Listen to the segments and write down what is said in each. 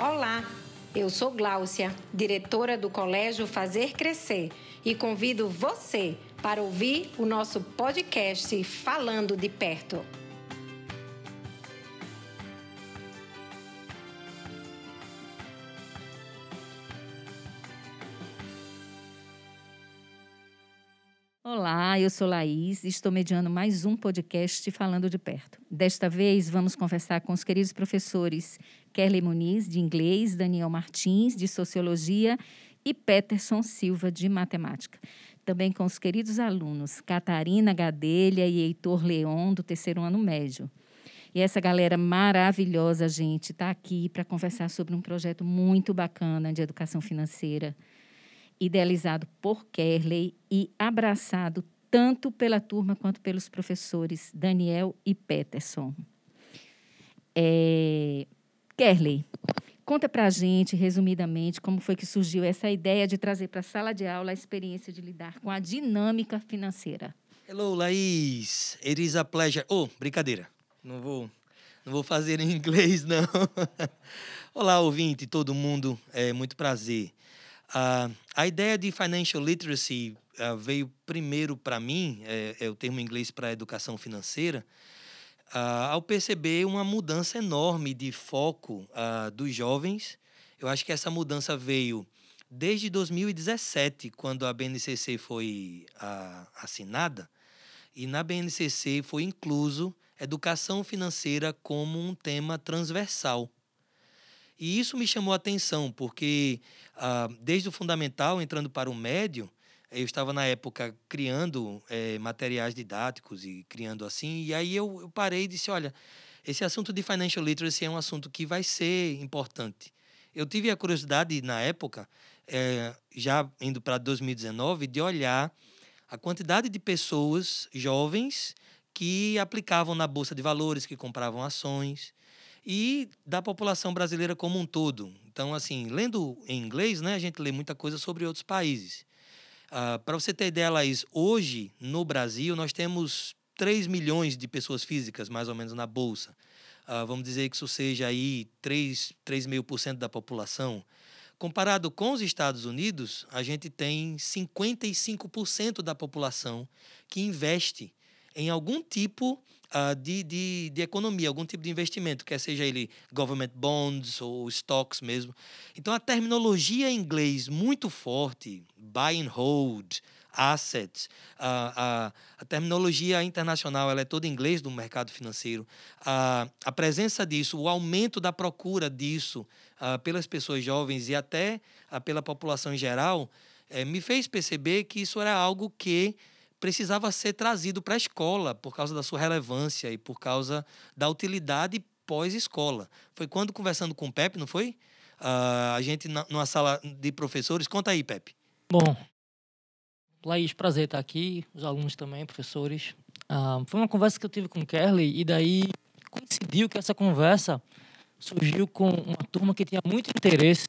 Olá, eu sou Gláucia, diretora do Colégio Fazer Crescer, e convido você para ouvir o nosso podcast Falando de Perto. Eu sou Laís e estou mediando mais um podcast Falando de Perto. Desta vez, vamos conversar com os queridos professores Kelly Muniz, de inglês, Daniel Martins, de sociologia e Peterson Silva, de matemática. Também com os queridos alunos Catarina Gadelha e Heitor Leon, do terceiro ano médio. E essa galera maravilhosa, gente, está aqui para conversar sobre um projeto muito bacana de educação financeira idealizado por Kerley e abraçado tanto pela turma quanto pelos professores Daniel e Peterson. É... Kerley, conta para a gente, resumidamente, como foi que surgiu essa ideia de trazer para a sala de aula a experiência de lidar com a dinâmica financeira. Hello, Laís. It is a pleasure. Oh, brincadeira. Não vou, não vou fazer em inglês, não. Olá, ouvinte, todo mundo. É muito prazer. Uh, a ideia de financial literacy uh, veio primeiro para mim, é, é, o termo em inglês para educação financeira, uh, ao perceber uma mudança enorme de foco dos jovens. Eu acho que essa mudança veio desde 2017, quando a BNCC foi assinada, e na BNCC foi incluso educação financeira como um tema transversal. E isso me chamou a atenção, porque ah, desde o fundamental, entrando para o médio, eu estava na época criando é, materiais didáticos e criando assim, e aí eu, eu parei e disse: olha, esse assunto de financial literacy é um assunto que vai ser importante. Eu tive a curiosidade na época, é, já indo para 2019, de olhar a quantidade de pessoas jovens que aplicavam na bolsa de valores, que compravam ações, e da população brasileira como um todo. Então, assim, lendo em inglês, né, a gente lê muita coisa sobre outros países. Uh, ah, Para você ter ideia, Laís, hoje no Brasil nós temos 3 milhões de pessoas físicas, mais ou menos, na Bolsa. Uh, vamos dizer que isso seja aí 3, 3,5% por cento da população. Comparado com os Estados Unidos, a gente tem 55% da população que investe em algum tipo uh, de, de, de economia, algum tipo de investimento, quer seja ele government bonds ou stocks mesmo. Então, a terminologia em inglês muito forte, buy and hold, assets, a, a, a, terminologia internacional ela é toda em inglês do mercado financeiro. A, a presença disso, o aumento da procura disso uh, pelas pessoas jovens e até uh, pela população em geral, eh, me fez perceber que isso era algo que precisava ser trazido para a escola por causa da sua relevância e por causa da utilidade pós-escola. Foi quando, conversando com o Pepe, não foi? Uh, a gente, na, numa sala de professores. Conta aí, Pepe. Bom, Laís, prazer estar aqui, os alunos também, professores. Uh, foi uma conversa que eu tive com o Kerley e daí coincidiu que essa conversa surgiu com uma turma que tinha muito interesse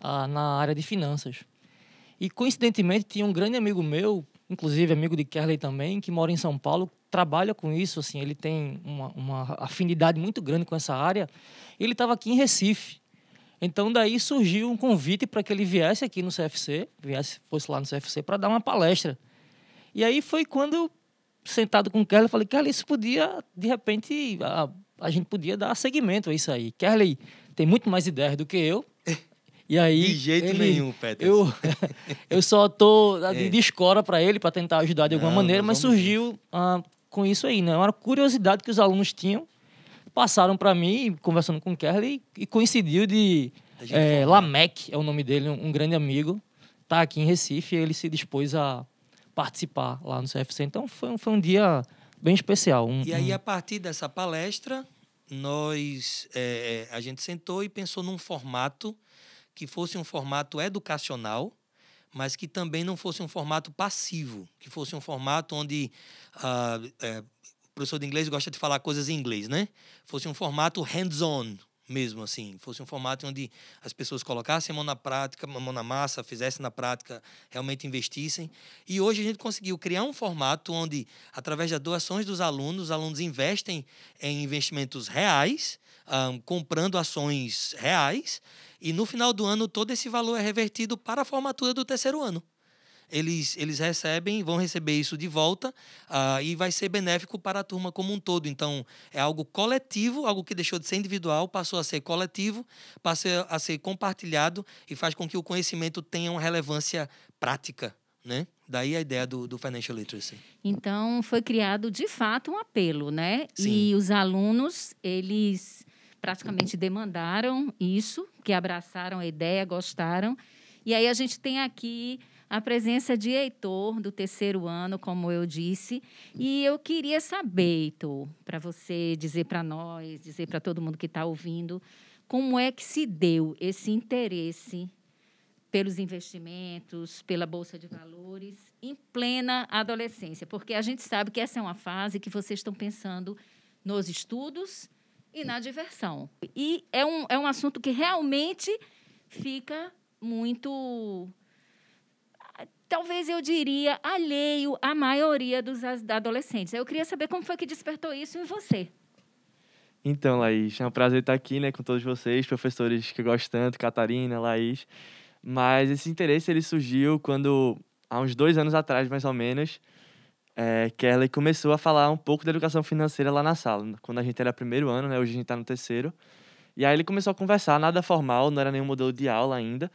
uh, na área de finanças. E coincidentemente tinha um grande amigo meu inclusive amigo de Kerley também, que mora em São Paulo, trabalha com isso, assim, ele tem uma, uma afinidade muito grande com essa área. Ele estava aqui em Recife. Então daí surgiu um convite para que ele viesse aqui no CFC, viesse, fosse lá no CFC para dar uma palestra. E aí foi quando sentado com o Kerley, falei, Kerley, isso podia, de repente, a, a gente podia dar seguimento a isso aí. Kerley tem muito mais ideias do que eu, e aí, de jeito ele, nenhum, Peter. Eu, eu só tô é. de escora para ele, para tentar ajudar de alguma Não, maneira, mas surgiu ah, com isso aí, né? Uma curiosidade que os alunos tinham, passaram para mim, conversando com o Kerley, e coincidiu de... É, Lamec é o nome dele, um grande amigo, tá aqui em Recife, e ele se dispôs a participar lá no CFC. Então, foi, um, foi um dia bem especial. Um, e aí, a partir dessa palestra, nós... É, a gente sentou e pensou num formato que fosse um formato educacional, mas que também não fosse um formato passivo, que fosse um formato onde uh, é, o professor de inglês gosta de falar coisas em inglês, né? Fosse um formato hands-on, mesmo, assim. Fosse um formato onde as pessoas colocassem a mão na prática, a mão na massa, fizessem na prática, realmente investissem. E hoje a gente conseguiu criar um formato onde, através das doações dos alunos, os alunos investem em investimentos reais, um, comprando ações reais, e no final do ano todo esse valor é revertido para a formatura do terceiro ano eles, eles recebem, vão receber isso de volta uh, e vai ser benéfico para a turma como um todo. Então, é algo coletivo, algo que deixou de ser individual, passou a ser coletivo, passou a ser compartilhado e faz com que o conhecimento tenha uma relevância prática. Né? Daí a ideia do, do Financial Literacy. Então, foi criado de fato um apelo, né? Sim. E os alunos, eles praticamente demandaram isso, que abraçaram a ideia, gostaram. E aí a gente tem aqui a presença de Heitor, do terceiro ano, como eu disse. E eu queria saber, Heitor, para você dizer para nós, dizer para todo mundo que está ouvindo, como é que se deu esse interesse pelos investimentos, pela Bolsa de Valores, em plena adolescência? Porque a gente sabe que essa é uma fase que vocês estão pensando nos estudos e na diversão. E é um, é um assunto que realmente fica muito talvez eu diria, alheio à maioria dos adolescentes. Eu queria saber como foi que despertou isso em você. Então, Laís, é um prazer estar aqui né, com todos vocês, professores que eu gosto tanto, Catarina, Laís. Mas esse interesse ele surgiu quando, há uns dois anos atrás, mais ou menos, é, Kelly começou a falar um pouco da educação financeira lá na sala. Quando a gente era primeiro ano, né, hoje a gente está no terceiro. E aí ele começou a conversar, nada formal, não era nenhum modelo de aula ainda,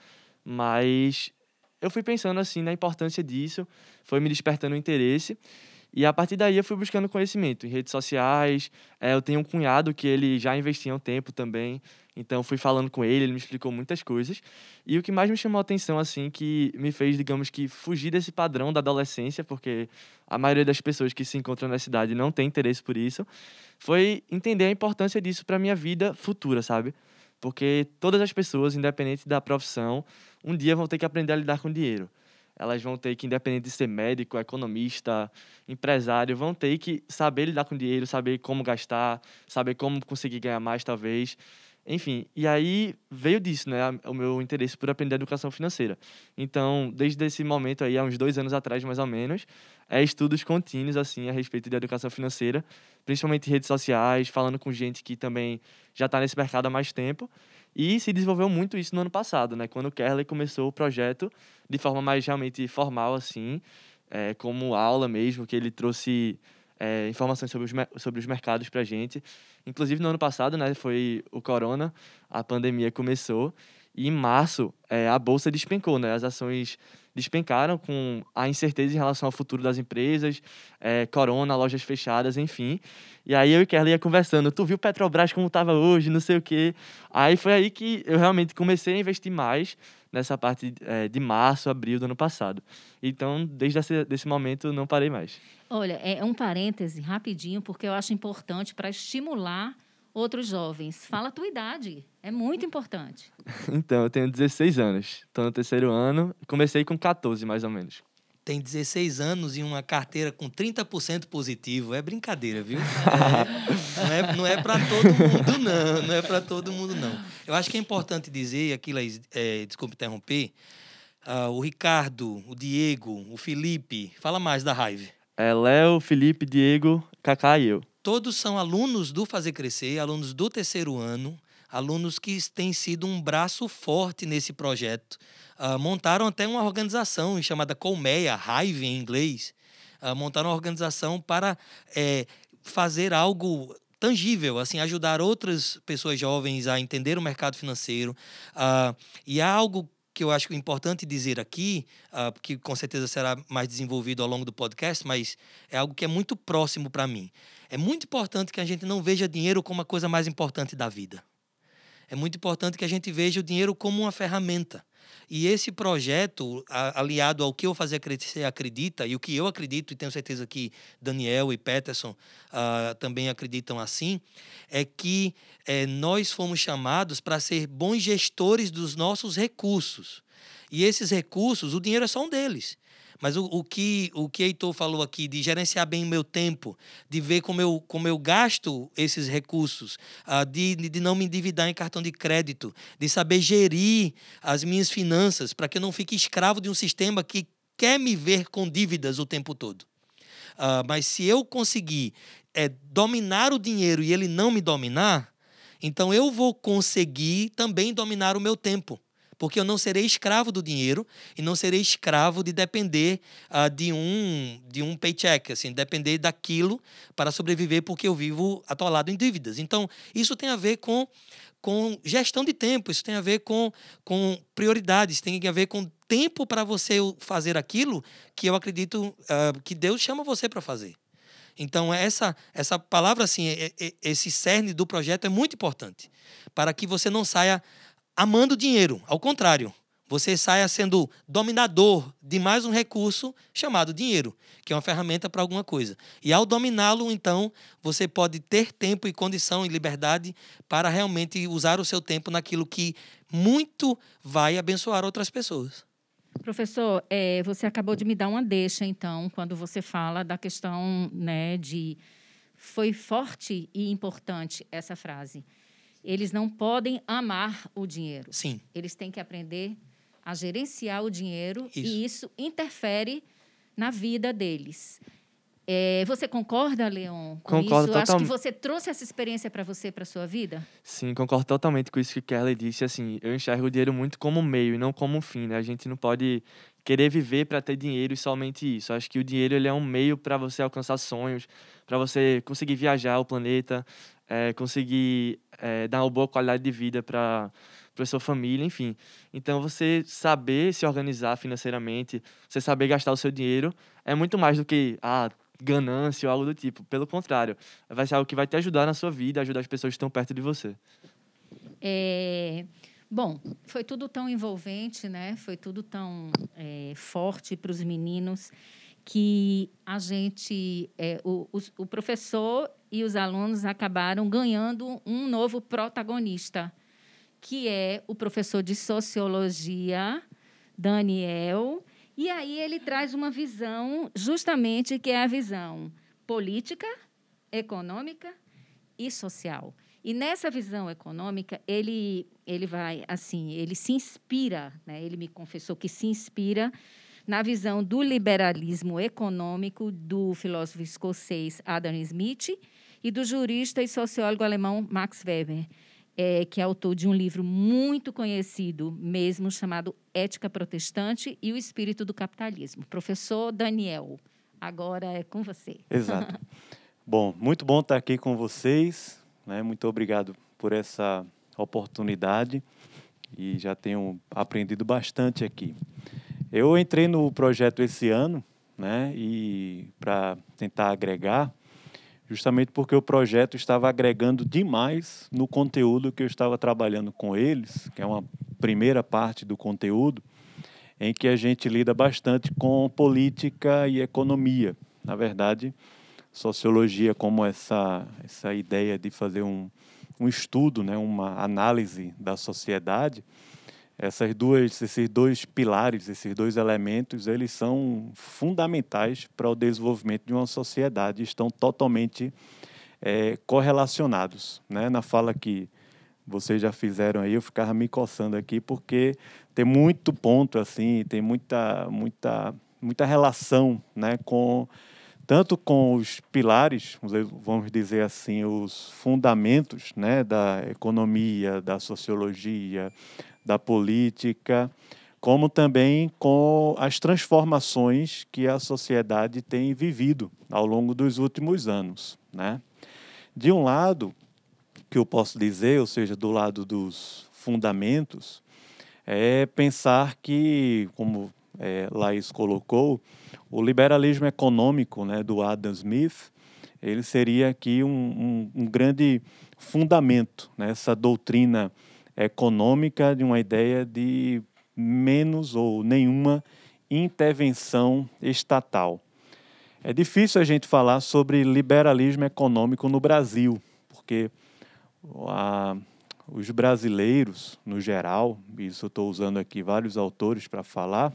mas eu fui pensando assim na importância disso, foi me despertando o interesse. E a partir daí eu fui buscando conhecimento em redes sociais. É, eu tenho um cunhado que ele já investia um tempo também. Então fui falando com ele, ele me explicou muitas coisas. E o que mais me chamou a atenção, assim, que me fez, digamos que, fugir desse padrão da adolescência, porque a maioria das pessoas que se encontram na cidade não tem interesse por isso, foi entender a importância disso para minha vida futura, sabe? Porque todas as pessoas, independente da profissão, um dia vão ter que aprender a lidar com dinheiro. Elas vão ter que, independente de ser médico, economista, empresário, vão ter que saber lidar com dinheiro, saber como gastar, saber como conseguir ganhar mais, talvez. Enfim, e aí veio disso, né, o meu interesse por aprender educação financeira. Então, desde esse momento aí, há uns dois anos atrás, mais ou menos, é estudos contínuos, assim, a respeito de educação financeira, principalmente redes sociais, falando com gente que também já está nesse mercado há mais tempo. E se desenvolveu muito isso no ano passado, né, quando o Kerley começou o projeto de forma mais realmente formal, assim, é, como aula mesmo, que ele trouxe é, informações sobre os, sobre os mercados para a gente. Inclusive, no ano passado, né, foi o corona, a pandemia começou, e em março é, a bolsa despencou, né? As ações despencaram com a incerteza em relação ao futuro das empresas, é, corona, lojas fechadas, enfim. E aí eu e Kelly ia conversando, tu viu Petrobras como estava hoje, não sei o quê. Aí foi aí que eu realmente comecei a investir mais nessa parte é, de março, abril do ano passado. Então, desde esse desse momento, não parei mais. Olha, é um parêntese rapidinho, porque eu acho importante para estimular outros jovens. Fala a tua idade, é muito importante. então, eu tenho 16 anos, estou no terceiro ano, comecei com 14 mais ou menos tem 16 anos e uma carteira com 30% positivo. É brincadeira, viu? É, não é, é para todo mundo, não. Não é para todo mundo, não. Eu acho que é importante dizer, aqui, é, desculpe interromper, uh, o Ricardo, o Diego, o Felipe. Fala mais da raiva. É Léo, Felipe, Diego, Cacá e eu. Todos são alunos do Fazer Crescer, alunos do terceiro ano, alunos que têm sido um braço forte nesse projeto uh, montaram até uma organização chamada Colmeia, Hive em inglês. Uh, montaram uma organização para é, fazer algo tangível, assim, ajudar outras pessoas jovens a entender o mercado financeiro. Uh, e há algo que eu acho importante dizer aqui, uh, que com certeza será mais desenvolvido ao longo do podcast, mas é algo que é muito próximo para mim. É muito importante que a gente não veja dinheiro como a coisa mais importante da vida. É muito importante que a gente veja o dinheiro como uma ferramenta. E esse projeto, aliado ao que eu fazer crescer acredita, e o que eu acredito, e tenho certeza que Daniel e Peterson uh, também acreditam assim, é que é, nós fomos chamados para ser bons gestores dos nossos recursos. E esses recursos, o dinheiro é só um deles. Mas o, o que o que Heitor falou aqui de gerenciar bem o meu tempo, de ver como eu, como eu gasto esses recursos, uh, de, de não me endividar em cartão de crédito, de saber gerir as minhas finanças para que eu não fique escravo de um sistema que quer me ver com dívidas o tempo todo. Uh, mas se eu conseguir é, dominar o dinheiro e ele não me dominar, então eu vou conseguir também dominar o meu tempo. Porque eu não serei escravo do dinheiro e não serei escravo de depender uh, de, um, de um paycheck, assim, depender daquilo para sobreviver, porque eu vivo atolado em dívidas. Então, isso tem a ver com, com gestão de tempo, isso tem a ver com, com prioridades, tem a ver com tempo para você fazer aquilo que eu acredito uh, que Deus chama você para fazer. Então, essa, essa palavra, assim, esse cerne do projeto é muito importante para que você não saia amando dinheiro. Ao contrário, você saia sendo dominador de mais um recurso chamado dinheiro, que é uma ferramenta para alguma coisa. E ao dominá-lo, então, você pode ter tempo e condição e liberdade para realmente usar o seu tempo naquilo que muito vai abençoar outras pessoas. Professor, é, você acabou de me dar uma deixa, então, quando você fala da questão né, de. Foi forte e importante essa frase. Eles não podem amar o dinheiro. Sim. Eles têm que aprender a gerenciar o dinheiro isso. e isso interfere na vida deles. É, você concorda, Leon, com concordo isso? Total... Acho que você trouxe essa experiência para você, para sua vida? Sim, concordo totalmente com isso que Kelly disse. Assim, eu enxergo o dinheiro muito como meio e não como um fim. Né? A gente não pode querer viver para ter dinheiro e somente isso. Acho que o dinheiro ele é um meio para você alcançar sonhos, para você conseguir viajar o planeta, é, conseguir é, dar uma boa qualidade de vida para para sua família, enfim. Então, você saber se organizar financeiramente, você saber gastar o seu dinheiro, é muito mais do que ah, ganância ou algo do tipo. Pelo contrário, vai ser algo que vai te ajudar na sua vida, ajudar as pessoas que estão perto de você. É, bom, foi tudo tão envolvente, né? Foi tudo tão é, forte para os meninos que a gente, é, o, o, professor e os alunos acabaram ganhando um novo protagonista, que é o professor de sociologia, Daniel, e aí ele traz uma visão, justamente que é a visão política, econômica e social. E nessa visão econômica, ele, ele vai assim, ele se inspira, né? ele me confessou que se inspira na visão do liberalismo econômico do filósofo escocês Adam Smith e do jurista e sociólogo alemão Max Weber é, que é autor de um livro muito conhecido mesmo, chamado Ética Protestante e o Espírito do Capitalismo. Professor Daniel, agora é com você. Exato. bom, muito bom estar aqui com vocês. Né? Muito obrigado por essa oportunidade e já tenho aprendido bastante aqui. Eu entrei no projeto esse ano, né, e para tentar agregar justamente porque o projeto estava agregando demais no conteúdo que eu estava trabalhando com eles, que é uma primeira parte do conteúdo, em que a gente lida bastante com política e economia. Na verdade, sociologia como essa, essa ideia de fazer um, um estudo, né, uma análise da sociedade, essas duas, esses dois pilares, esses dois elementos, eles são fundamentais para o desenvolvimento de uma sociedade, estão totalmente é, correlacionados. Né? Na fala que vocês já fizeram aí, eu ficava me coçando aqui, porque tem muito ponto, assim, tem muita, muita, muita relação né, com tanto com os pilares, vamos dizer assim, os fundamentos né, da economia, da sociologia, da política, como também com as transformações que a sociedade tem vivido ao longo dos últimos anos. Né? De um lado, que eu posso dizer, ou seja, do lado dos fundamentos, é pensar que, como é, Laís colocou, o liberalismo econômico né, do Adam Smith, ele seria aqui um, um, um grande fundamento, né, essa doutrina econômica de uma ideia de menos ou nenhuma intervenção estatal. É difícil a gente falar sobre liberalismo econômico no Brasil, porque a, os brasileiros, no geral, isso estou usando aqui vários autores para falar,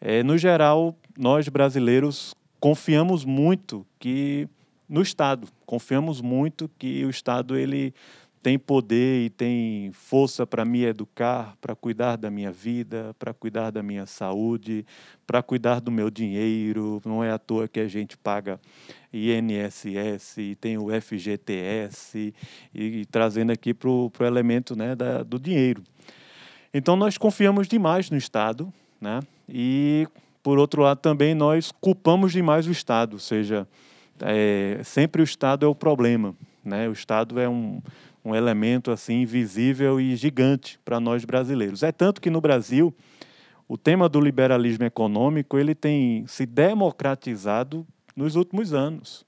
é, no geral, nós brasileiros confiamos muito que no Estado, confiamos muito que o Estado ele tem poder e tem força para me educar, para cuidar da minha vida, para cuidar da minha saúde, para cuidar do meu dinheiro. Não é à toa que a gente paga INSS e tem o FGTS, e, e trazendo aqui para o elemento né, da, do dinheiro. Então, nós confiamos demais no Estado, né? e, por outro lado, também nós culpamos demais o Estado, ou seja, é, sempre o Estado é o problema. Né? O Estado é um um elemento assim visível e gigante para nós brasileiros. É tanto que no Brasil o tema do liberalismo econômico ele tem se democratizado nos últimos anos.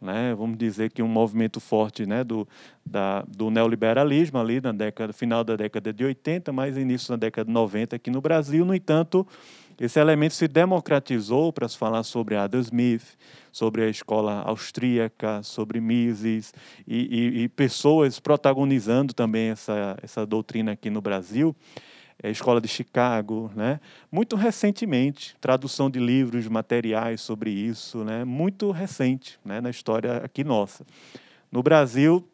Né? Vamos dizer que um movimento forte né, do, da, do neoliberalismo ali na década, final da década de 80, mas início da década de 90 aqui no Brasil. No entanto, esse elemento se democratizou para se falar sobre Adam Smith, sobre a escola austríaca, sobre Mises e, e, e pessoas protagonizando também essa, essa doutrina aqui no Brasil. É Escola de Chicago, né? muito recentemente, tradução de livros, materiais sobre isso, né? muito recente né? na história aqui nossa. No Brasil,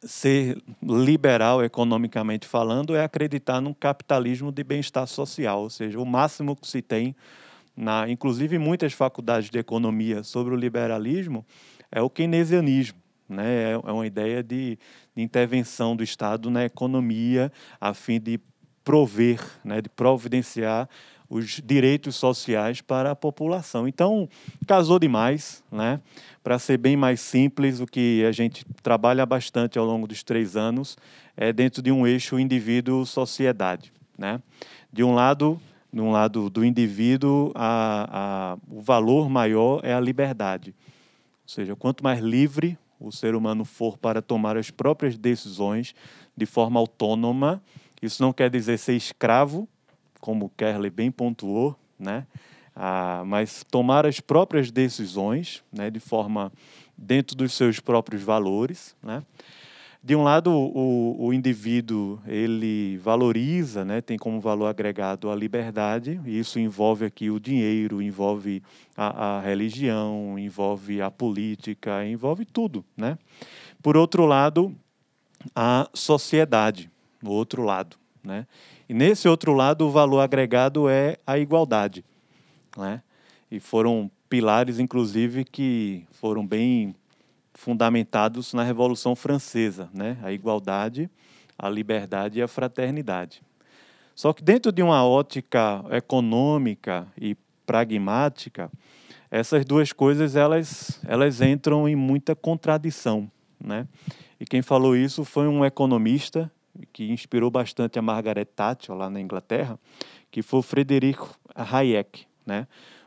ser liberal economicamente falando é acreditar num capitalismo de bem-estar social, ou seja, o máximo que se tem, na, inclusive muitas faculdades de economia sobre o liberalismo, é o keynesianismo. Né? É, é uma ideia de, de intervenção do Estado na economia a fim de prover, né, de providenciar os direitos sociais para a população. Então, casou demais, né? Para ser bem mais simples, o que a gente trabalha bastante ao longo dos três anos é dentro de um eixo indivíduo-sociedade, né? De um lado, de um lado do indivíduo, a, a, o valor maior é a liberdade. Ou seja, quanto mais livre o ser humano for para tomar as próprias decisões de forma autônoma, isso não quer dizer ser escravo como o Kerley bem pontuou, né? Ah, mas tomar as próprias decisões, né, de forma dentro dos seus próprios valores, né? De um lado, o, o indivíduo ele valoriza, né, tem como valor agregado a liberdade, e isso envolve aqui o dinheiro, envolve a, a religião, envolve a política, envolve tudo, né? Por outro lado, a sociedade, o outro lado, né? E nesse outro lado, o valor agregado é a igualdade. Né? E foram pilares, inclusive, que foram bem fundamentados na Revolução Francesa, né? a igualdade, a liberdade e a fraternidade. Só que dentro de uma ótica econômica e pragmática, essas duas coisas elas, elas entram em muita contradição. Né? E quem falou isso foi um economista que inspirou bastante a Margaret Thatcher lá na Inglaterra, que foi o Frederico Hayek. Né?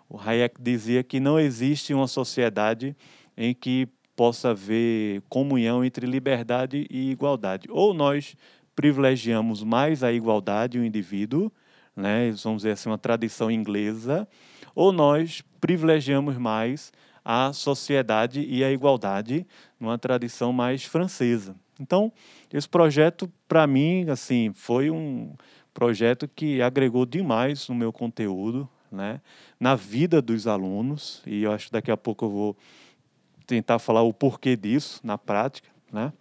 O Hayek dizia que não existe uma sociedade em que possa haver comunhão entre liberdade e igualdade. Ou nós privilegiamos mais a igualdade, o indivíduo, né? vamos dizer assim, uma tradição inglesa, ou nós privilegiamos mais a sociedade e a igualdade, numa tradição mais francesa. Então, esse projeto, para mim, assim, foi um projeto que agregou demais no meu conteúdo, né? na vida dos alunos, e eu acho que daqui a pouco eu vou tentar falar o porquê disso na prática, né?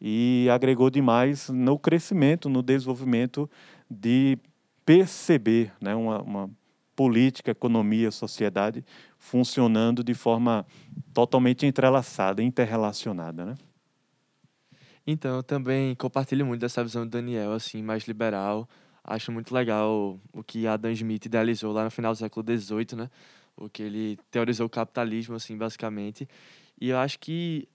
e agregou demais no crescimento, no desenvolvimento de perceber né? uma, uma política, economia, sociedade funcionando de forma totalmente entrelaçada, interrelacionada. Né? Então, eu também compartilho muito dessa visão do Daniel, assim, mais liberal. Acho muito legal o que Adam Smith idealizou lá no final do século XVIII, né? O que ele teorizou o capitalismo, assim, basicamente. E eu acho que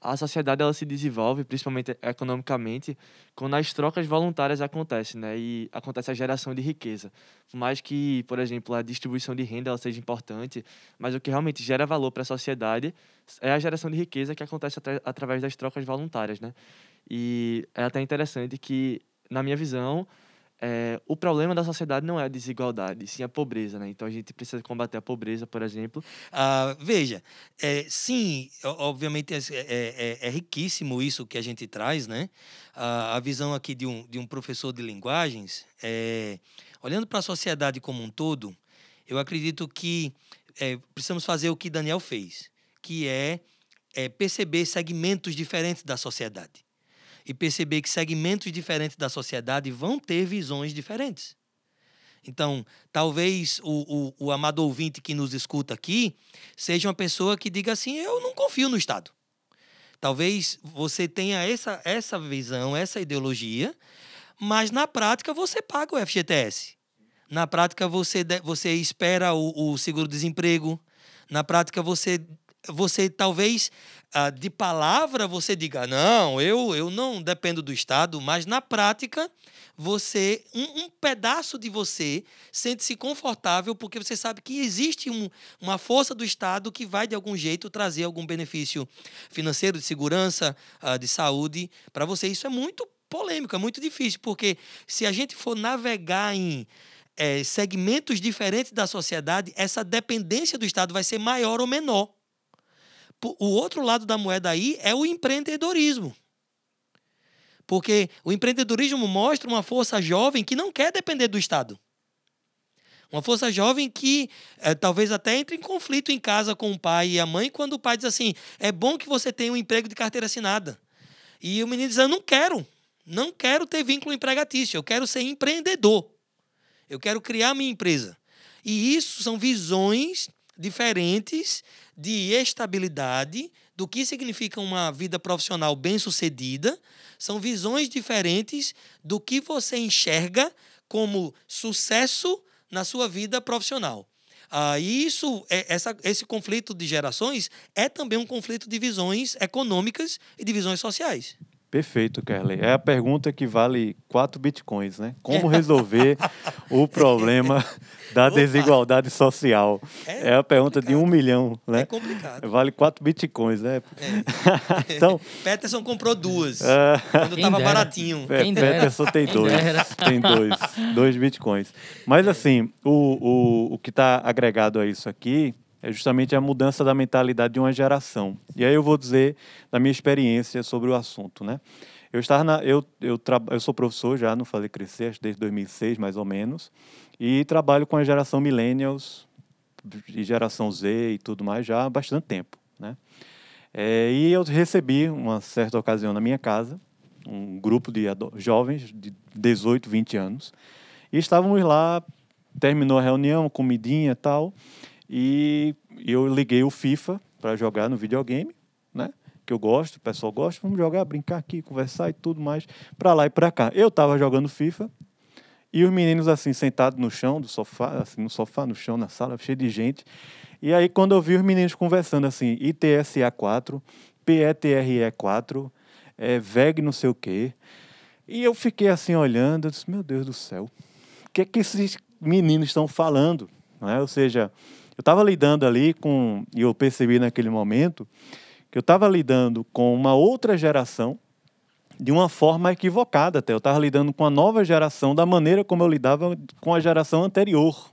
a sociedade ela se desenvolve, principalmente economicamente, quando as trocas voluntárias acontecem, né? E acontece a geração de riqueza. Por mais que, por exemplo, a distribuição de renda ela seja importante, mas o que realmente gera valor para a sociedade é a geração de riqueza que acontece atra através das trocas voluntárias, né? E é até interessante que, na minha visão, é, o problema da sociedade não é a desigualdade, sim a pobreza, né? Então a gente precisa combater a pobreza, por exemplo. Ah, veja, é, sim, obviamente é, é, é, riquíssimo isso que a gente traz, né? Ah, a visão aqui de um, de um professor de linguagens, é, olhando para a sociedade como um todo, Eu acredito que é, precisamos fazer o que Daniel fez, que é, é perceber segmentos diferentes da sociedade. E perceber que segmentos diferentes da sociedade vão ter visões diferentes. Então, talvez o, o, o amado ouvinte que nos escuta aqui seja uma pessoa que diga assim: eu não confio no Estado. Talvez você tenha essa, essa visão, essa ideologia, mas na prática você paga o FGTS. Na prática você, você espera o, o seguro-desemprego. Na prática você, você talvez ah, de palavra você diga não, eu, eu não dependo do Estado, mas na prática você um, um pedaço de você sente-se confortável porque você sabe que existe um, uma força do Estado que vai de algum jeito trazer algum benefício financeiro, de segurança, uh, de saúde para você. Isso é muito polêmico, é muito difícil porque se a gente for navegar em é, segmentos diferentes da sociedade, essa dependência do Estado vai ser maior ou menor. O outro lado da moeda aí é o empreendedorismo. Porque o empreendedorismo mostra uma força jovem que não quer depender do Estado. Uma força jovem que é, talvez até entre em conflito em casa com o pai e a mãe quando o pai diz assim: é bom que você tenha um emprego de carteira assinada. E o menino diz: eu não quero. Não quero ter vínculo empregatício. Eu quero ser empreendedor. Eu quero criar minha empresa. E isso são visões diferentes de estabilidade, do que significa uma vida profissional bem-sucedida, são visões diferentes do que você enxerga como sucesso na sua vida profissional. Ah, e isso, é, essa, esse conflito de gerações é também um conflito de visões econômicas e de visões sociais. Perfeito, Kerley. É a pergunta que vale quatro bitcoins, né? Como resolver o problema da Opa. desigualdade social? É, é a pergunta de um milhão, né? É complicado. Vale quatro bitcoins, né? É. então, Peterson comprou duas, é... quando estava baratinho. Quem Peterson tem dois, tem dois, dois bitcoins. Mas assim, o, o, o que está agregado a isso aqui é justamente a mudança da mentalidade de uma geração. E aí eu vou dizer da minha experiência sobre o assunto, né? Eu estava na, eu, eu, tra, eu sou professor já no Fazer Crescer desde 2006 mais ou menos e trabalho com a geração millennials e geração Z e tudo mais já há bastante tempo, né? É, e eu recebi uma certa ocasião na minha casa um grupo de jovens de 18, 20 anos e estávamos lá terminou a reunião, comidinha tal e eu liguei o FIFA para jogar no videogame, né? Que eu gosto, o pessoal gosta, vamos jogar, brincar aqui, conversar e tudo mais, para lá e para cá. Eu estava jogando FIFA e os meninos assim sentados no chão do sofá, assim no sofá, no chão, na sala, cheio de gente. E aí quando eu vi os meninos conversando assim, ITSA 4, PETRE 4, é, VEG não sei o quê. E eu fiquei assim olhando, eu disse, meu Deus do céu, o que é que esses meninos estão falando? Não é? Ou seja, eu estava lidando ali com, e eu percebi naquele momento, que eu estava lidando com uma outra geração de uma forma equivocada até. Eu estava lidando com a nova geração da maneira como eu lidava com a geração anterior.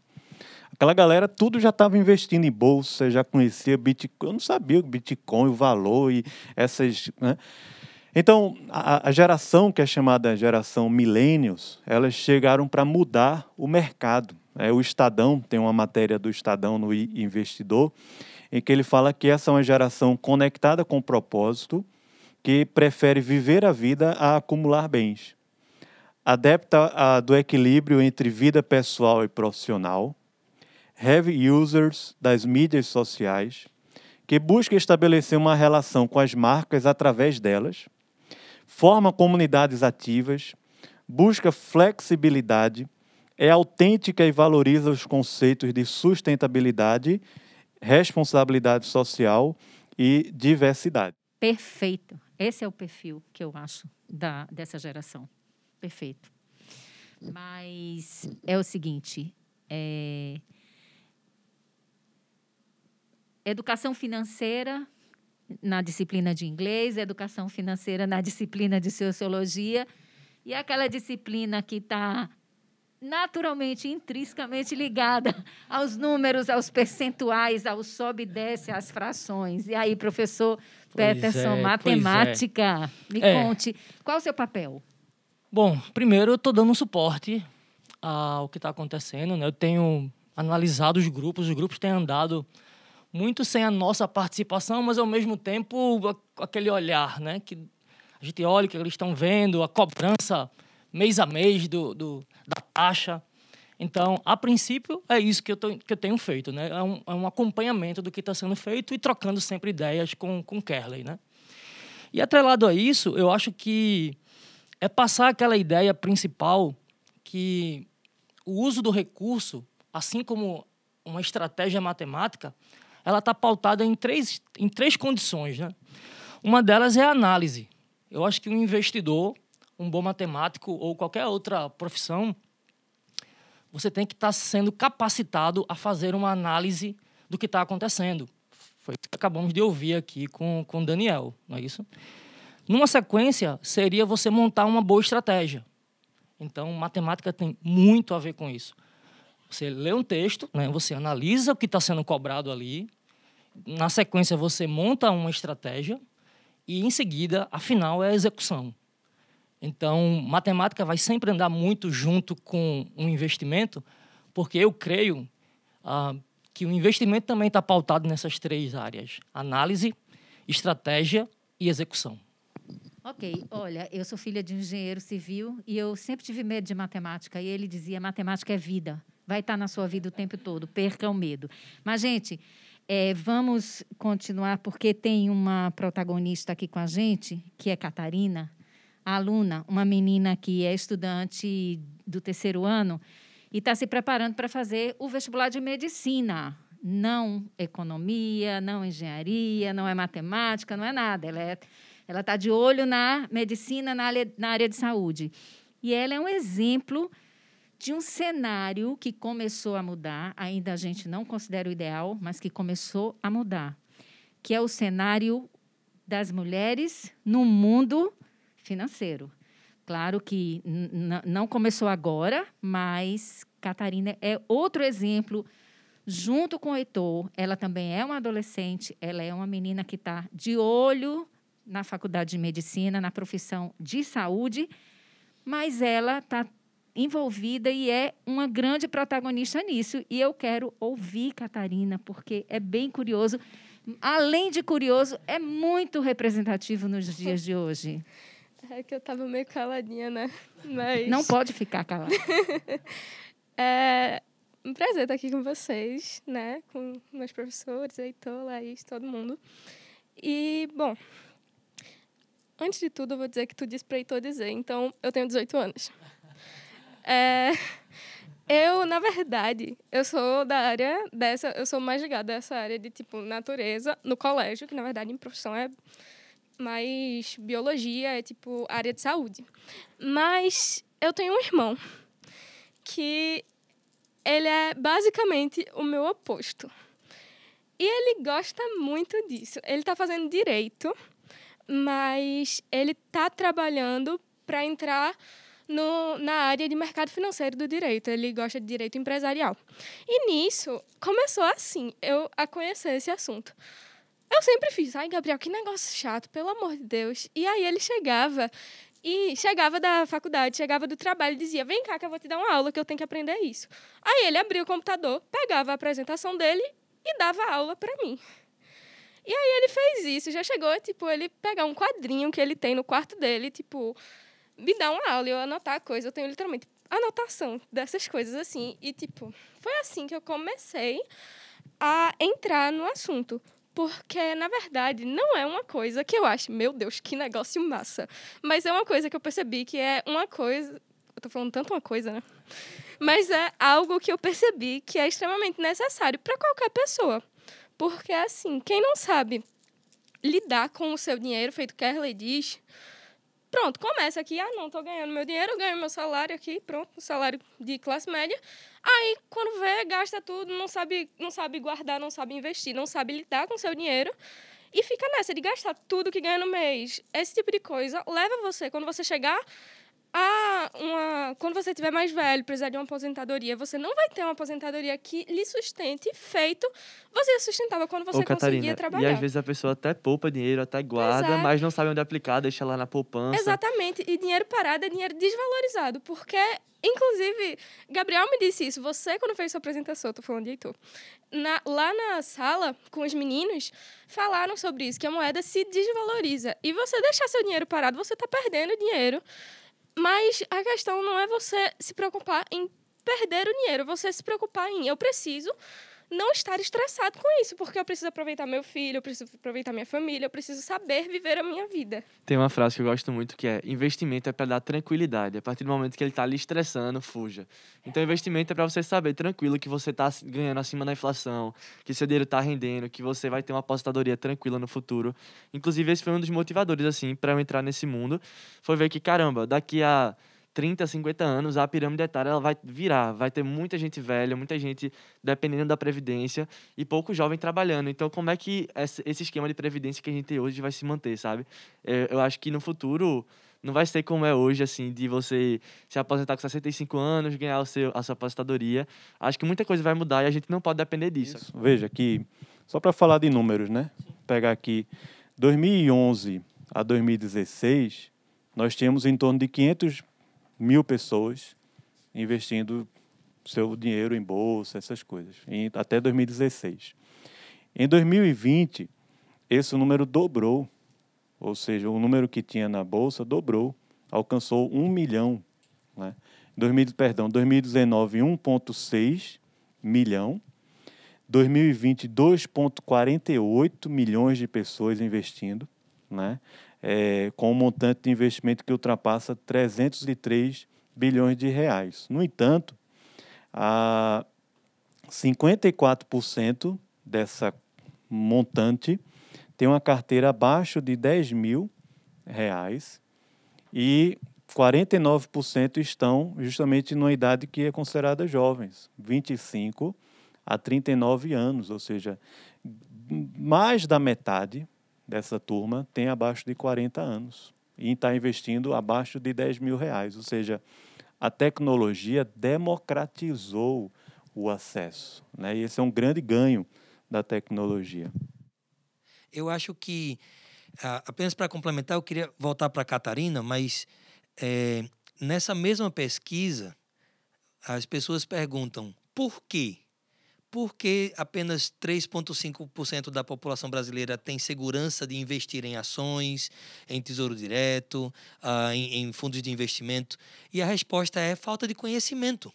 Aquela galera tudo já estava investindo em bolsa, já conhecia Bitcoin. Eu não sabia o Bitcoin, o valor e essas. Né? Então, a, a, geração que é chamada geração millennials, elas chegaram para mudar o mercado. É, o Estadão, tem uma matéria do Estadão no Investidor, em que ele fala que essa é uma geração conectada com propósito, que prefere viver a vida a acumular bens. Adepta a, do equilíbrio entre vida pessoal e profissional, heavy users das mídias sociais, que busca estabelecer uma relação com as marcas através delas, forma comunidades ativas, busca flexibilidade, é autêntica e valoriza os conceitos de sustentabilidade, responsabilidade social e diversidade. Perfeito. Esse é o perfil que eu acho da, dessa geração. Perfeito. Mas é o seguinte: é... educação financeira na disciplina de inglês, educação financeira na disciplina de sociologia, e aquela disciplina que está naturalmente, intrinsecamente ligada aos números, aos percentuais, ao sobe e desce, às frações. E aí, professor pois Peterson, é, matemática, é. me é. conte, qual o seu papel? Bom, primeiro eu estou dando um suporte ao que está acontecendo. Né? Eu tenho analisado os grupos. Os grupos têm andado muito sem a nossa participação, mas ao mesmo tempo aquele olhar, né? Que a gente olha o que eles estão vendo, a cobrança mês a mês do, do da taxa. Então, a princípio, é isso que eu, tô, que eu tenho feito, né? É um, é um acompanhamento do que está sendo feito e trocando sempre ideias com, com Kerley, né? E atrelado a isso, eu acho que é passar aquela ideia principal que o uso do recurso, assim como uma estratégia matemática, ela está pautada em três, em três condições, né? Uma delas é a análise. Eu acho que um investidor, um bom matemático ou qualquer outra profissão, você tem que estar tá sendo capacitado a fazer uma análise do que está acontecendo. Foi isso que acabamos de ouvir aqui com o Daniel, não é isso? Numa sequência, seria você montar uma boa estratégia. Então, matemática tem muito a ver com isso. Você lê um texto, né, você analisa o que está sendo cobrado ali, na sequência, você monta uma estratégia e, em seguida, a final é a execução. Então, matemática vai sempre andar muito junto com um investimento, porque eu creio ah, que o investimento também está pautado nessas três áreas: análise, estratégia e execução. Ok, olha, eu sou filha de um engenheiro civil e eu sempre tive medo de matemática. E ele dizia: matemática é vida, vai estar na sua vida o tempo todo, perca o medo. Mas, gente, é, vamos continuar, porque tem uma protagonista aqui com a gente, que é Catarina aluna, uma menina que é estudante do terceiro ano e está se preparando para fazer o vestibular de medicina. Não economia, não engenharia, não é matemática, não é nada. Ela é, ela está de olho na medicina, na área, na área de saúde. E ela é um exemplo de um cenário que começou a mudar, ainda a gente não considera o ideal, mas que começou a mudar, que é o cenário das mulheres no mundo financeiro. Claro que não começou agora, mas Catarina é outro exemplo. Junto com o Heitor, ela também é uma adolescente, ela é uma menina que está de olho na faculdade de medicina, na profissão de saúde, mas ela está envolvida e é uma grande protagonista nisso. E eu quero ouvir Catarina, porque é bem curioso. Além de curioso, é muito representativo nos dias de hoje. É que eu tava meio caladinha, né? Mas... Não pode ficar calada. é um prazer estar aqui com vocês, né? Com meus professores, Heitor, Laís, todo mundo. E, bom, antes de tudo, eu vou dizer que tu disse para Heitor dizer. Então, eu tenho 18 anos. É... Eu, na verdade, eu sou da área dessa, eu sou mais ligada a essa área de tipo natureza no colégio, que na verdade em profissão é mais biologia, é tipo área de saúde. Mas eu tenho um irmão que ele é basicamente o meu oposto. E ele gosta muito disso. Ele está fazendo direito, mas ele está trabalhando para entrar no, na área de mercado financeiro do direito. Ele gosta de direito empresarial. E nisso começou assim, eu a conhecer esse assunto. Eu sempre fiz, ai, Gabriel, que negócio chato, pelo amor de Deus. E aí ele chegava e chegava da faculdade, chegava do trabalho e dizia: Vem cá que eu vou te dar uma aula que eu tenho que aprender isso. Aí ele abria o computador, pegava a apresentação dele e dava aula para mim. E aí ele fez isso, já chegou, tipo, ele pegar um quadrinho que ele tem no quarto dele, tipo, me dar uma aula e eu anotar a coisa. Eu tenho literalmente anotação dessas coisas assim. E, tipo, foi assim que eu comecei a entrar no assunto. Porque, na verdade, não é uma coisa que eu acho, meu Deus, que negócio massa. Mas é uma coisa que eu percebi que é uma coisa. Eu tô falando tanto uma coisa, né? Mas é algo que eu percebi que é extremamente necessário para qualquer pessoa. Porque, assim, quem não sabe lidar com o seu dinheiro, feito que a diz, Pronto, começa aqui, ah, não, tô ganhando meu dinheiro, eu ganho meu salário aqui, pronto, salário de classe média. Aí, quando vê, gasta tudo, não sabe, não sabe guardar, não sabe investir, não sabe lidar com seu dinheiro e fica nessa de gastar tudo que ganha no mês. Esse tipo de coisa leva você, quando você chegar ah, uma, quando você tiver mais velho, precisar de uma aposentadoria, você não vai ter uma aposentadoria que lhe sustente feito você sustentava quando você Ô, Catarina, conseguia trabalhar. e às vezes a pessoa até poupa dinheiro, até guarda, Exato. mas não sabe onde aplicar, deixa lá na poupança. Exatamente. E dinheiro parado é dinheiro desvalorizado. Porque, inclusive, Gabriel me disse isso. Você, quando fez sua apresentação, tô falando de Heitor, na, lá na sala, com os meninos, falaram sobre isso, que a moeda se desvaloriza. E você deixar seu dinheiro parado, você tá perdendo dinheiro. Mas a questão não é você se preocupar em perder o dinheiro, você se preocupar em eu preciso não estar estressado com isso, porque eu preciso aproveitar meu filho, eu preciso aproveitar minha família, eu preciso saber viver a minha vida. Tem uma frase que eu gosto muito que é: investimento é para dar tranquilidade. A partir do momento que ele tá lhe estressando, fuja. Então, investimento é para você saber tranquilo que você tá ganhando acima da inflação, que seu dinheiro tá rendendo, que você vai ter uma apostadoria tranquila no futuro. Inclusive, esse foi um dos motivadores, assim, para eu entrar nesse mundo. Foi ver que, caramba, daqui a 30, 50 anos, a pirâmide etária ela vai virar. Vai ter muita gente velha, muita gente dependendo da previdência e pouco jovem trabalhando. Então, como é que esse esquema de previdência que a gente tem hoje vai se manter, sabe? É, Eu acho que no futuro não vai ser como é hoje, assim, de você se aposentar com 65 anos, ganhar o seu, a sua aposentadoria. Acho que muita coisa vai mudar e a gente não pode depender disso. Isso. Veja que, só para falar de números, né? Pegar aqui, 2011 a 2016, nós tínhamos em torno de 500 mil pessoas investindo seu dinheiro em bolsa, essas coisas, em, até 2016. Em 2020, esse número dobrou, ou seja, o número que tinha na bolsa dobrou, alcançou um milhão. Né? 2000, perdão, 2019, 1,6 milhão. 2020, 2,48 milhões de pessoas investindo, né? É, com um montante de investimento que ultrapassa 303 bilhões de reais. No entanto, a 54% dessa montante tem uma carteira abaixo de 10 mil reais e 49% estão justamente numa idade que é considerada jovens, 25 a 39 anos, ou seja, mais da metade dessa turma tem abaixo de 40 anos e está investindo abaixo de 10 mil reais, ou seja, a tecnologia democratizou o acesso, né? E esse é um grande ganho da tecnologia. Eu acho que, ah, apenas para complementar, eu queria voltar para a Catarina, mas eh, nessa mesma pesquisa, as pessoas perguntam por quê? Por que apenas 3,5% da população brasileira tem segurança de investir em ações, em tesouro direto, ah, em, em fundos de investimento? E a resposta é falta de conhecimento,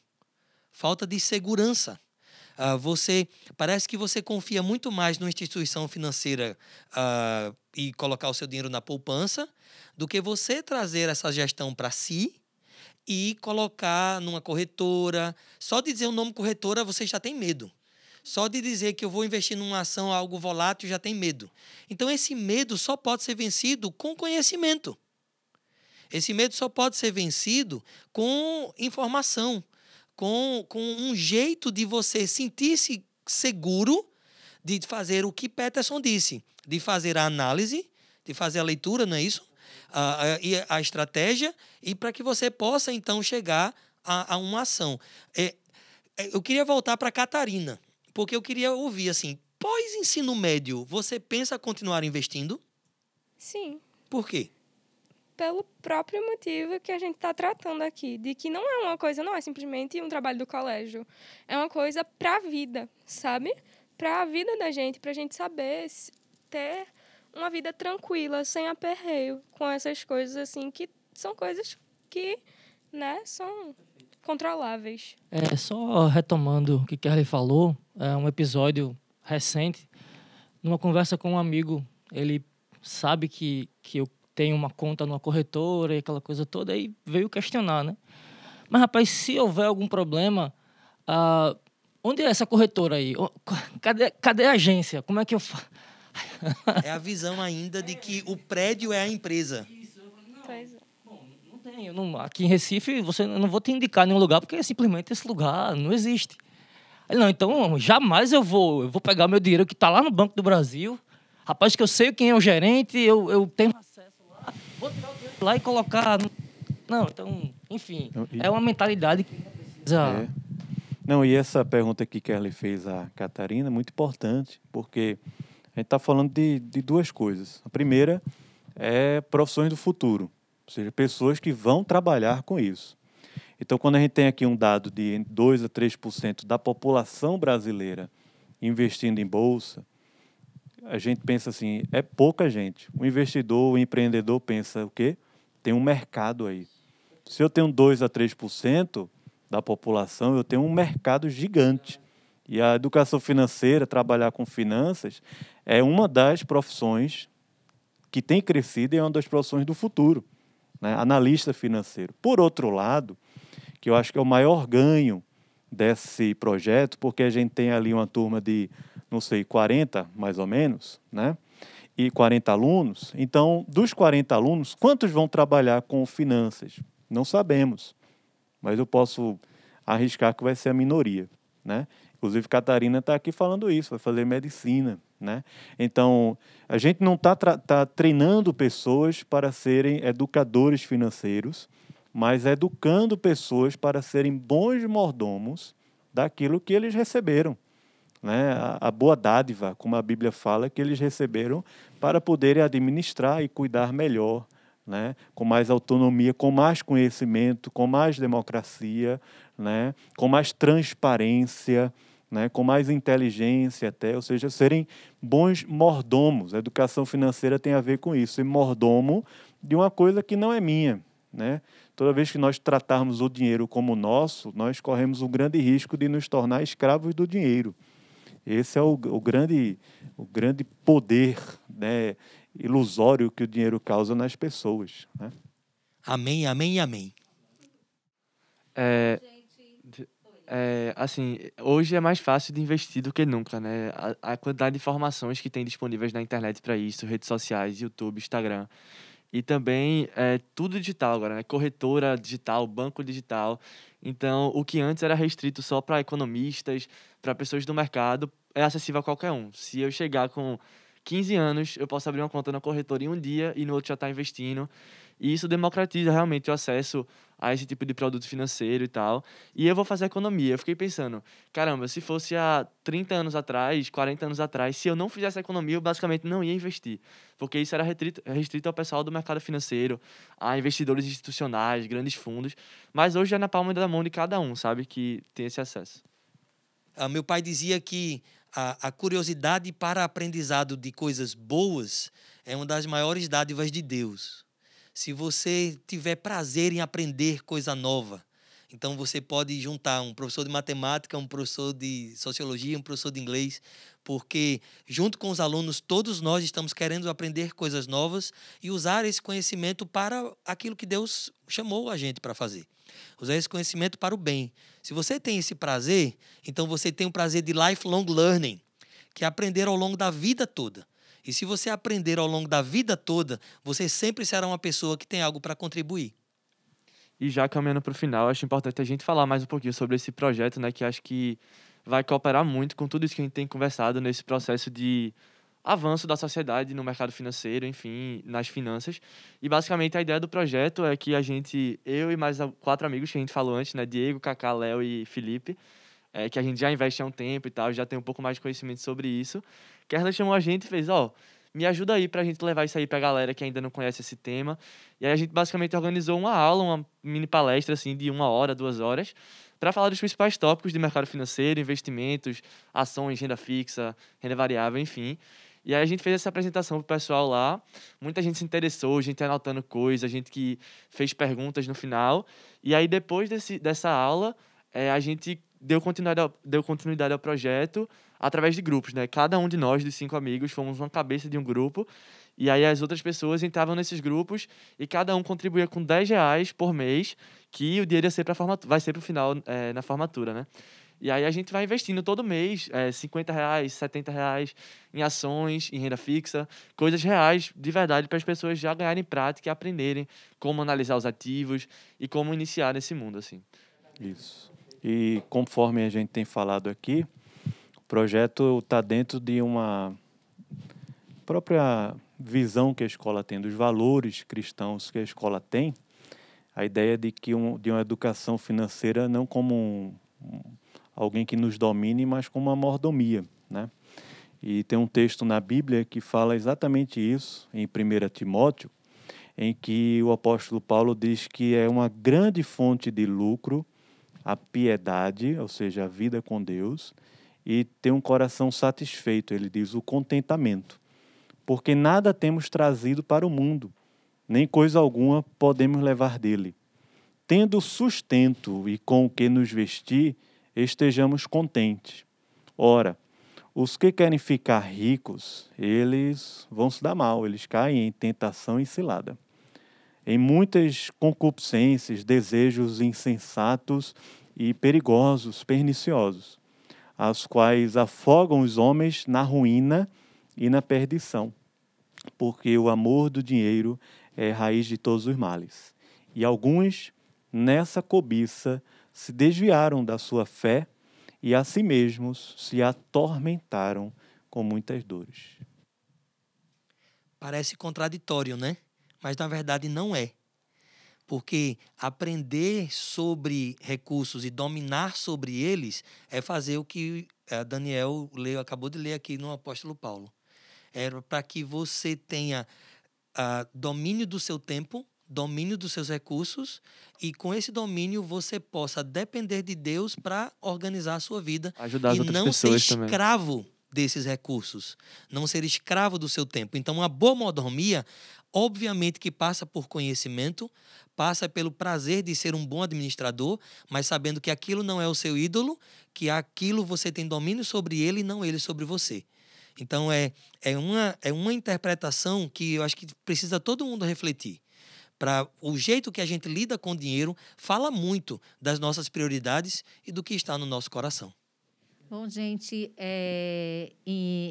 falta de segurança. Ah, você parece que você confia muito mais numa instituição financeira ah, e colocar o seu dinheiro na poupança do que você trazer essa gestão para si e colocar numa corretora. Só de dizer o nome corretora você já tem medo. Só de dizer que eu vou investir numa ação algo volátil já tem medo. Então esse medo só pode ser vencido com conhecimento. Esse medo só pode ser vencido com informação, com, com um jeito de você sentir-se seguro de fazer o que Peterson disse, de fazer a análise, de fazer a leitura, não é isso? A, a, a estratégia, e para que você possa então chegar a, a uma ação. É, é, eu queria voltar para Catarina, porque eu queria ouvir assim: pós ensino médio, você pensa continuar investindo? Sim. Por quê? pelo próprio motivo que a gente está tratando aqui, de que não é uma coisa, não é simplesmente um trabalho do colégio, é uma coisa para a vida, sabe? Para a vida da gente, para a gente saber ter uma vida tranquila, sem aperreio, com essas coisas assim que são coisas que, né, são controláveis. É, só retomando o que Kelly falou, é um episódio recente, numa conversa com um amigo, ele sabe que, que eu tenho uma conta numa corretora e aquela coisa toda, aí veio questionar, né? Mas, rapaz, se houver algum problema, ah, onde é essa corretora aí? Cadê, cadê a agência? Como é que eu faço? É a visão ainda de que o prédio é a empresa. Pois é. Tem. eu não- aqui em Recife, você, eu não vou te indicar nenhum lugar, porque simplesmente esse lugar não existe. Ele, não, então jamais eu vou, eu vou pegar meu dinheiro que está lá no Banco do Brasil. Rapaz, que eu sei quem é o gerente, eu, eu tenho acesso lá. Vou tirar o dinheiro lá e colocar. no- Não, então, enfim, Não, e- é uma mentalidade que precisa. É. Não, e essa pergunta que Kelly fez à Catarina é muito importante, porque a gente está falando de, de duas coisas. A primeira é profissões do futuro, ou seja, pessoas que vão trabalhar com isso. Então, quando a gente tem aqui um dado de 2 a 3% da população brasileira investindo em bolsa, a gente pensa assim, é pouca gente. O investidor, o empreendedor pensa o quê? Tem um mercado aí. Se eu tenho 2 a 3% da população, eu tenho um mercado gigante. E a educação financeira, trabalhar com finanças, é uma das profissões que tem crescido e é uma das profissões do futuro. Né? Analista financeiro. Por outro lado, que eu acho que é o maior ganho desse projeto, porque a gente tem ali uma turma de, não sei, 40 mais ou menos, né? E 40 alunos. Então, dos 40 alunos, quantos vão trabalhar com finanças? Não sabemos. Mas eu posso arriscar que vai ser a minoria, né? Inclusive, Catarina está aqui falando isso, vai fazer medicina, né? Então, a gente não está tá treinando pessoas para serem educadores financeiros, mas educando pessoas para serem bons mordomos daquilo que eles receberam. Né? A, a boa dádiva, como a Bíblia fala, que eles receberam para poderem administrar e cuidar melhor, né? com mais autonomia, com mais conhecimento, com mais democracia, né? com mais transparência, né? com mais inteligência até, ou seja, serem bons mordomos. A educação financeira tem a ver com isso, ser mordomo de uma coisa que não é minha, né? Toda vez que nós tratarmos o dinheiro como nosso, nós corremos o grande risco de nos tornar escravos do dinheiro. Esse é o, o grande, o grande poder né, ilusório que o dinheiro causa nas pessoas. Né? Amém, amém e amém. É, é, assim, hoje é mais fácil de investir do que nunca, né? A, a quantidade de informações que tem disponíveis na internet para isso, redes sociais, YouTube, Instagram. E também é tudo digital agora, né? Corretora digital, banco digital. Então, o que antes era restrito só para economistas, para pessoas do mercado, é acessível a qualquer um. Se eu chegar com 15 anos, eu posso abrir uma conta na corretora em um dia e no outro já estar investindo. E isso democratiza realmente o acesso a esse tipo de produto financeiro e tal. E eu vou fazer economia. Eu fiquei pensando, caramba, se fosse há 30 anos atrás, 40 anos atrás, se eu não fizesse economia, eu basicamente não ia investir. Porque isso era restrito, restrito ao pessoal do mercado financeiro, a investidores institucionais, grandes fundos. Mas hoje é na palma da mão de cada um, sabe, que tem esse acesso. Ah, meu pai dizia que a, a curiosidade para aprendizado de coisas boas é uma das maiores dádivas de Deus. Se você tiver prazer em aprender coisa nova, então você pode juntar um professor de matemática, um professor de sociologia, um professor de inglês, porque junto com os alunos todos nós estamos querendo aprender coisas novas e usar esse conhecimento para aquilo que Deus chamou a gente para fazer. Usar esse conhecimento para o bem. Se você tem esse prazer, então você tem o prazer de lifelong learning, que é aprender ao longo da vida toda. E se você aprender ao longo da vida toda, você sempre será uma pessoa que tem algo para contribuir. E já caminhando para o final, acho importante a gente falar mais um pouquinho sobre esse projeto, né, que acho que vai cooperar muito com tudo isso que a gente tem conversado nesse processo de avanço da sociedade no mercado financeiro, enfim, nas finanças. E basicamente a ideia do projeto é que a gente, eu e mais quatro amigos que a gente falou antes, né, Diego, Kaká, Léo e Felipe, é, que a gente já investe há um tempo e tal, já tem um pouco mais de conhecimento sobre isso. Kerla chamou a gente e fez, ó, me ajuda aí pra gente levar isso aí pra galera que ainda não conhece esse tema. E aí a gente basicamente organizou uma aula, uma mini palestra assim de uma hora, duas horas, para falar dos principais tópicos de mercado financeiro, investimentos, ações, renda fixa, renda variável, enfim. E aí a gente fez essa apresentação pro pessoal lá. Muita gente se interessou, gente anotando coisas, gente que fez perguntas no final. E aí depois desse, dessa aula, é, a gente deu continuidade, ao, deu continuidade ao projeto através de grupos, né? Cada um de nós, de cinco amigos, fomos uma cabeça de um grupo. E aí as outras pessoas entravam nesses grupos e cada um contribuía com 10 reais por mês, que o dinheiro ia ser pra formatura, vai ser para o final é, na formatura, né? E aí a gente vai investindo todo mês, é, 50 reais, 70 reais em ações, em renda fixa, coisas reais de verdade para as pessoas já ganharem prática e aprenderem como analisar os ativos e como iniciar nesse mundo, assim. Isso. E conforme a gente tem falado aqui, projeto está dentro de uma própria visão que a escola tem, dos valores cristãos que a escola tem, a ideia de que um, de uma educação financeira não como um, um, alguém que nos domine, mas como uma mordomia, né? E tem um texto na Bíblia que fala exatamente isso, em 1 Timóteo, em que o apóstolo Paulo diz que é uma grande fonte de lucro a piedade, ou seja, a vida com Deus, e ter um coração satisfeito, ele diz, o contentamento. Porque nada temos trazido para o mundo, nem coisa alguma podemos levar dele. Tendo sustento e com o que nos vestir, estejamos contentes. Ora, os que querem ficar ricos, eles vão se dar mal, eles caem em tentação e cilada. Em muitas concupiscências, desejos insensatos e perigosos, perniciosos, as quais afogam os homens na ruína e na perdição, porque o amor do dinheiro é raiz de todos os males. E alguns, nessa cobiça, se desviaram da sua fé e a si mesmos se atormentaram com muitas dores. Parece contraditório, né? Mas na verdade não é. Porque aprender sobre recursos e dominar sobre eles é fazer o que eh, Daniel leu, acabou de ler aqui no apóstolo Paulo. Era para que você tenha uh, domínio do seu tempo, domínio dos seus recursos e com esse domínio você possa depender de Deus para organizar a sua vida Ajudar e não ser também. escravo desses recursos, não ser escravo do seu tempo. Então, uma boa mordomia, obviamente que passa por conhecimento, passa pelo prazer de ser um bom administrador, mas sabendo que aquilo não é o seu ídolo, que aquilo você tem domínio sobre ele e não ele sobre você. Então, é, é, uma, é uma interpretação que eu acho que precisa todo mundo refletir para o jeito que a gente lida com o dinheiro fala muito das nossas prioridades e do que está no nosso coração. Bom, gente, é,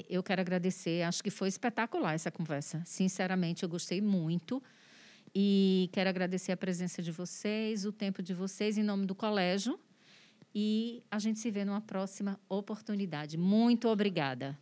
eu quero agradecer. Acho que foi espetacular essa conversa. Sinceramente, eu gostei muito. E quero agradecer a presença de vocês, o tempo de vocês, em nome do colégio. E a gente se vê numa próxima oportunidade. Muito obrigada.